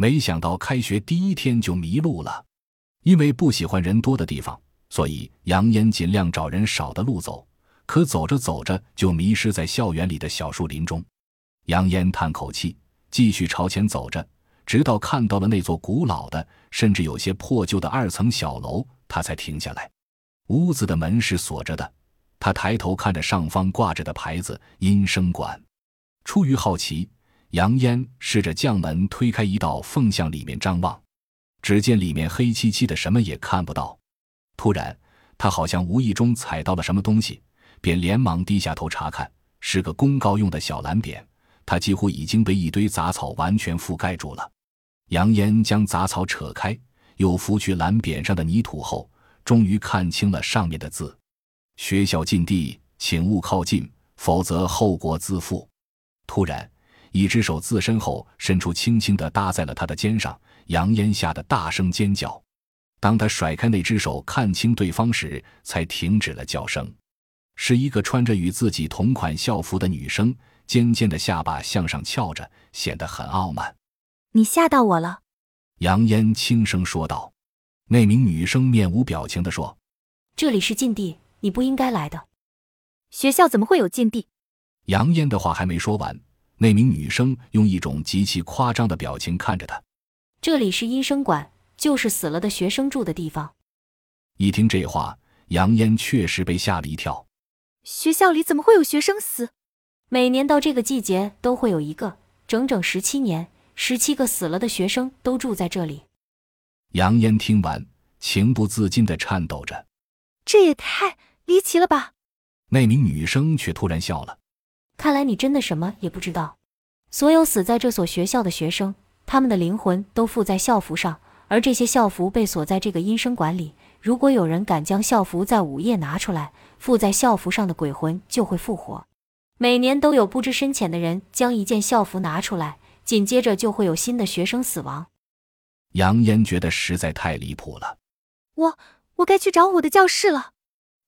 没想到开学第一天就迷路了，因为不喜欢人多的地方，所以杨烟尽量找人少的路走。可走着走着就迷失在校园里的小树林中。杨烟叹口气，继续朝前走着，直到看到了那座古老的、甚至有些破旧的二层小楼，他才停下来。屋子的门是锁着的。他抬头看着上方挂着的牌子“音声馆”，出于好奇，杨烟试着将门推开一道缝向里面张望。只见里面黑漆漆的，什么也看不到。突然，他好像无意中踩到了什么东西，便连忙低下头查看，是个公告用的小蓝匾，它几乎已经被一堆杂草完全覆盖住了。杨烟将杂草扯开，又拂去蓝匾上的泥土后，终于看清了上面的字。学校禁地，请勿靠近，否则后果自负。突然，一只手自身后伸出，轻轻地搭在了他的肩上。杨烟吓得大声尖叫。当他甩开那只手，看清对方时，才停止了叫声。是一个穿着与自己同款校服的女生，尖尖的下巴向上翘着，显得很傲慢。你吓到我了，杨烟轻声说道。那名女生面无表情地说：“这里是禁地。”你不应该来的。学校怎么会有禁地？杨烟的话还没说完，那名女生用一种极其夸张的表情看着他。这里是医生馆，就是死了的学生住的地方。一听这话，杨烟确实被吓了一跳。学校里怎么会有学生死？每年到这个季节都会有一个，整整十七年，十七个死了的学生都住在这里。杨烟听完，情不自禁的颤抖着。这也太……离奇了吧？那名女生却突然笑了。看来你真的什么也不知道。所有死在这所学校的学生，他们的灵魂都附在校服上，而这些校服被锁在这个阴生馆里。如果有人敢将校服在午夜拿出来，附在校服上的鬼魂就会复活。每年都有不知深浅的人将一件校服拿出来，紧接着就会有新的学生死亡。杨烟觉得实在太离谱了。我我该去找我的教室了。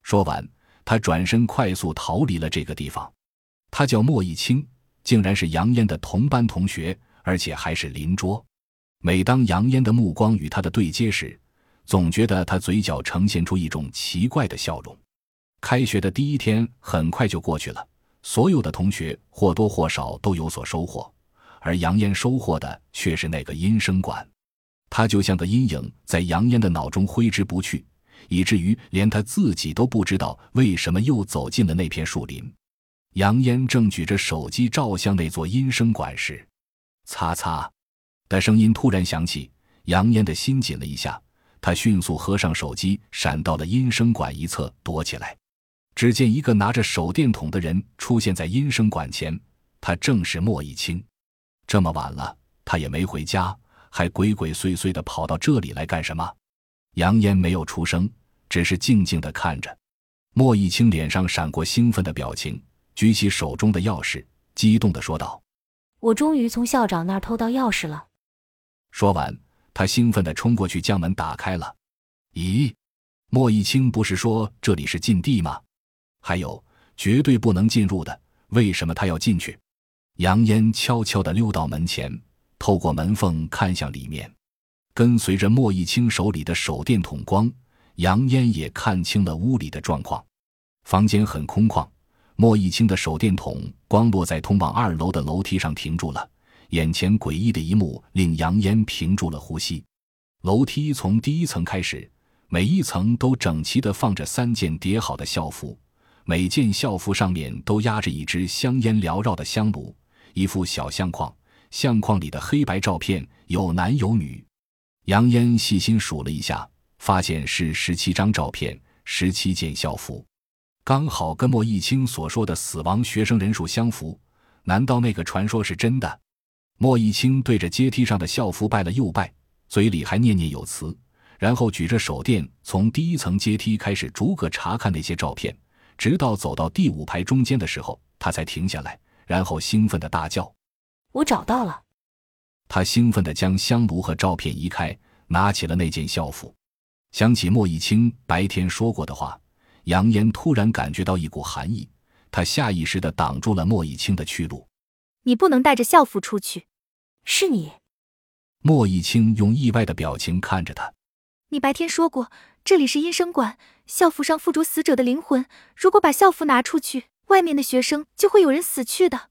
说完，他转身快速逃离了这个地方。他叫莫一清，竟然是杨烟的同班同学，而且还是邻桌。每当杨烟的目光与他的对接时，总觉得他嘴角呈现出一种奇怪的笑容。开学的第一天很快就过去了，所有的同学或多或少都有所收获，而杨烟收获的却是那个音声馆。他就像个阴影，在杨烟的脑中挥之不去。以至于连他自己都不知道为什么又走进了那片树林。杨烟正举着手机照向那座阴声馆时，擦擦的声音突然响起，杨烟的心紧了一下。他迅速合上手机，闪到了阴声馆一侧躲起来。只见一个拿着手电筒的人出现在阴声馆前，他正是莫一清。这么晚了，他也没回家，还鬼鬼祟祟的跑到这里来干什么？杨烟没有出声，只是静静的看着。莫一清脸上闪过兴奋的表情，举起手中的钥匙，激动的说道：“我终于从校长那儿偷到钥匙了。”说完，他兴奋的冲过去将门打开了。咦，莫一清不是说这里是禁地吗？还有绝对不能进入的，为什么他要进去？杨烟悄悄的溜到门前，透过门缝看向里面。跟随着莫一清手里的手电筒光，杨烟也看清了屋里的状况。房间很空旷，莫一清的手电筒光落在通往二楼的楼梯上停住了。眼前诡异的一幕令杨烟屏住了呼吸。楼梯从第一层开始，每一层都整齐地放着三件叠好的校服，每件校服上面都压着一只香烟缭绕的香炉，一副小相框，相框里的黑白照片有男有女。杨烟细心数了一下，发现是十七张照片，十七件校服，刚好跟莫一清所说的死亡学生人数相符。难道那个传说是真的？莫一清对着阶梯上的校服拜了又拜，嘴里还念念有词，然后举着手电从第一层阶梯开始逐个查看那些照片，直到走到第五排中间的时候，他才停下来，然后兴奋的大叫：“我找到了！”他兴奋地将香炉和照片移开，拿起了那件校服。想起莫一清白天说过的话，杨烟突然感觉到一股寒意。他下意识地挡住了莫一清的去路。你不能带着校服出去。是你。莫一清用意外的表情看着他。你白天说过这里是阴生馆，校服上附着死者的灵魂，如果把校服拿出去，外面的学生就会有人死去的。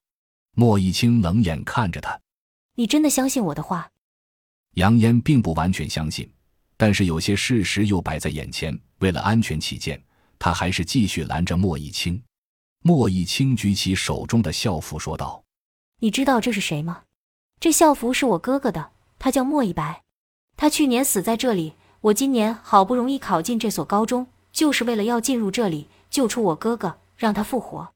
莫一清冷眼看着他。你真的相信我的话？杨烟并不完全相信，但是有些事实又摆在眼前，为了安全起见，他还是继续拦着莫一清。莫一清举起手中的校服说道：“你知道这是谁吗？这校服是我哥哥的，他叫莫一白，他去年死在这里。我今年好不容易考进这所高中，就是为了要进入这里，救出我哥哥，让他复活。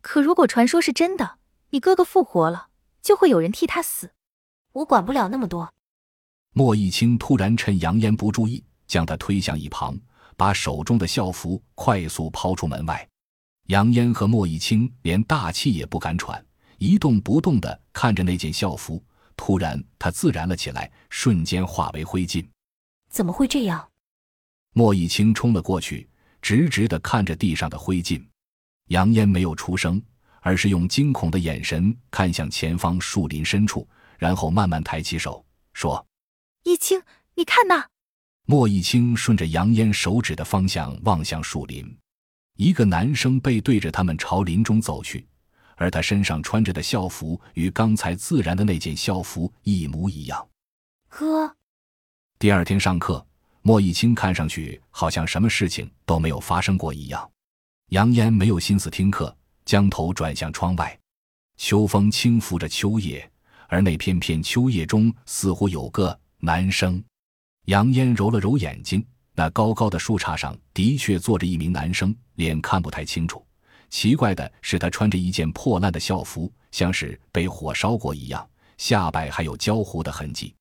可如果传说是真的，你哥哥复活了，就会有人替他死。我管不了那么多。”莫一清突然趁杨烟不注意，将他推向一旁，把手中的校服快速抛出门外。杨烟和莫一清连大气也不敢喘，一动不动地看着那件校服。突然，他自燃了起来，瞬间化为灰烬。怎么会这样？莫一清冲了过去，直直地看着地上的灰烬。杨烟没有出声，而是用惊恐的眼神看向前方树林深处，然后慢慢抬起手说：“一清，你看那。”莫一清顺着杨烟手指的方向望向树林。一个男生背对着他们朝林中走去，而他身上穿着的校服与刚才自然的那件校服一模一样。哥，第二天上课，莫一清看上去好像什么事情都没有发生过一样。杨烟没有心思听课，将头转向窗外。秋风轻拂着秋叶，而那片片秋叶中似乎有个男生。杨烟揉了揉眼睛。那高高的树杈上的确坐着一名男生，脸看不太清楚。奇怪的是，他穿着一件破烂的校服，像是被火烧过一样，下摆还有焦糊的痕迹。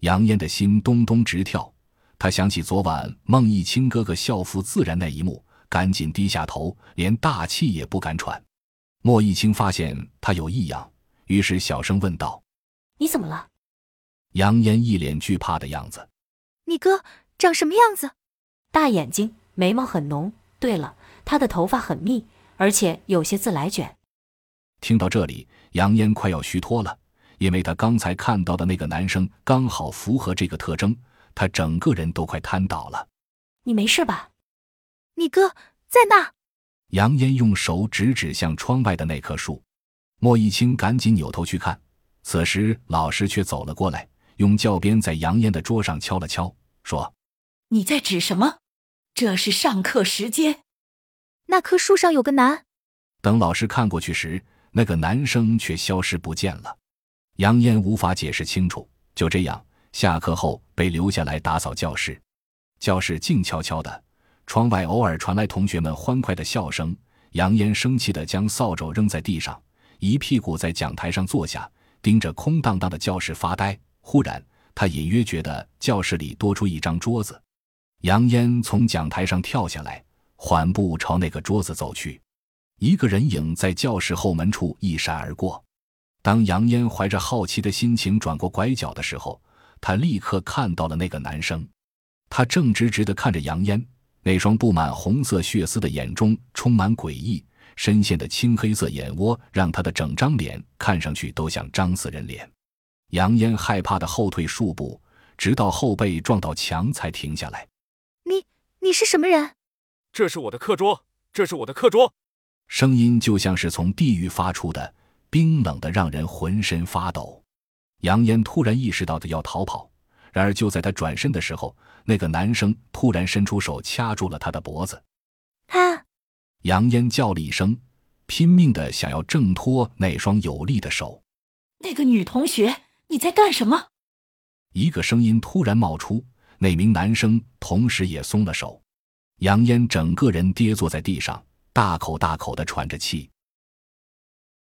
杨烟的心咚咚直跳，他想起昨晚孟一清哥哥校服自燃那一幕，赶紧低下头，连大气也不敢喘。莫一清发现他有异样，于是小声问道：“你怎么了？”杨烟一脸惧怕的样子：“你哥。”长什么样子？大眼睛，眉毛很浓。对了，他的头发很密，而且有些自来卷。听到这里，杨烟快要虚脱了，因为他刚才看到的那个男生刚好符合这个特征，他整个人都快瘫倒了。你没事吧？你哥在那。杨烟用手指指向窗外的那棵树。莫一清赶紧扭头去看，此时老师却走了过来，用教鞭在杨烟的桌上敲了敲，说。你在指什么？这是上课时间。那棵树上有个男。等老师看过去时，那个男生却消失不见了。杨烟无法解释清楚。就这样，下课后被留下来打扫教室。教室静悄悄的，窗外偶尔传来同学们欢快的笑声。杨烟生气地将扫帚扔在地上，一屁股在讲台上坐下，盯着空荡荡的教室发呆。忽然，他隐约觉得教室里多出一张桌子。杨烟从讲台上跳下来，缓步朝那个桌子走去。一个人影在教室后门处一闪而过。当杨烟怀着好奇的心情转过拐角的时候，他立刻看到了那个男生。他正直直地看着杨烟，那双布满红色血丝的眼中充满诡异，深陷的青黑色眼窝让他的整张脸看上去都像张死人脸。杨烟害怕的后退数步，直到后背撞到墙才停下来。你你是什么人？这是我的课桌，这是我的课桌。声音就像是从地狱发出的，冰冷的让人浑身发抖。杨烟突然意识到的要逃跑，然而就在他转身的时候，那个男生突然伸出手掐住了他的脖子。啊！杨烟叫了一声，拼命的想要挣脱那双有力的手。那个女同学，你在干什么？一个声音突然冒出。那名男生同时也松了手，杨烟整个人跌坐在地上，大口大口的喘着气。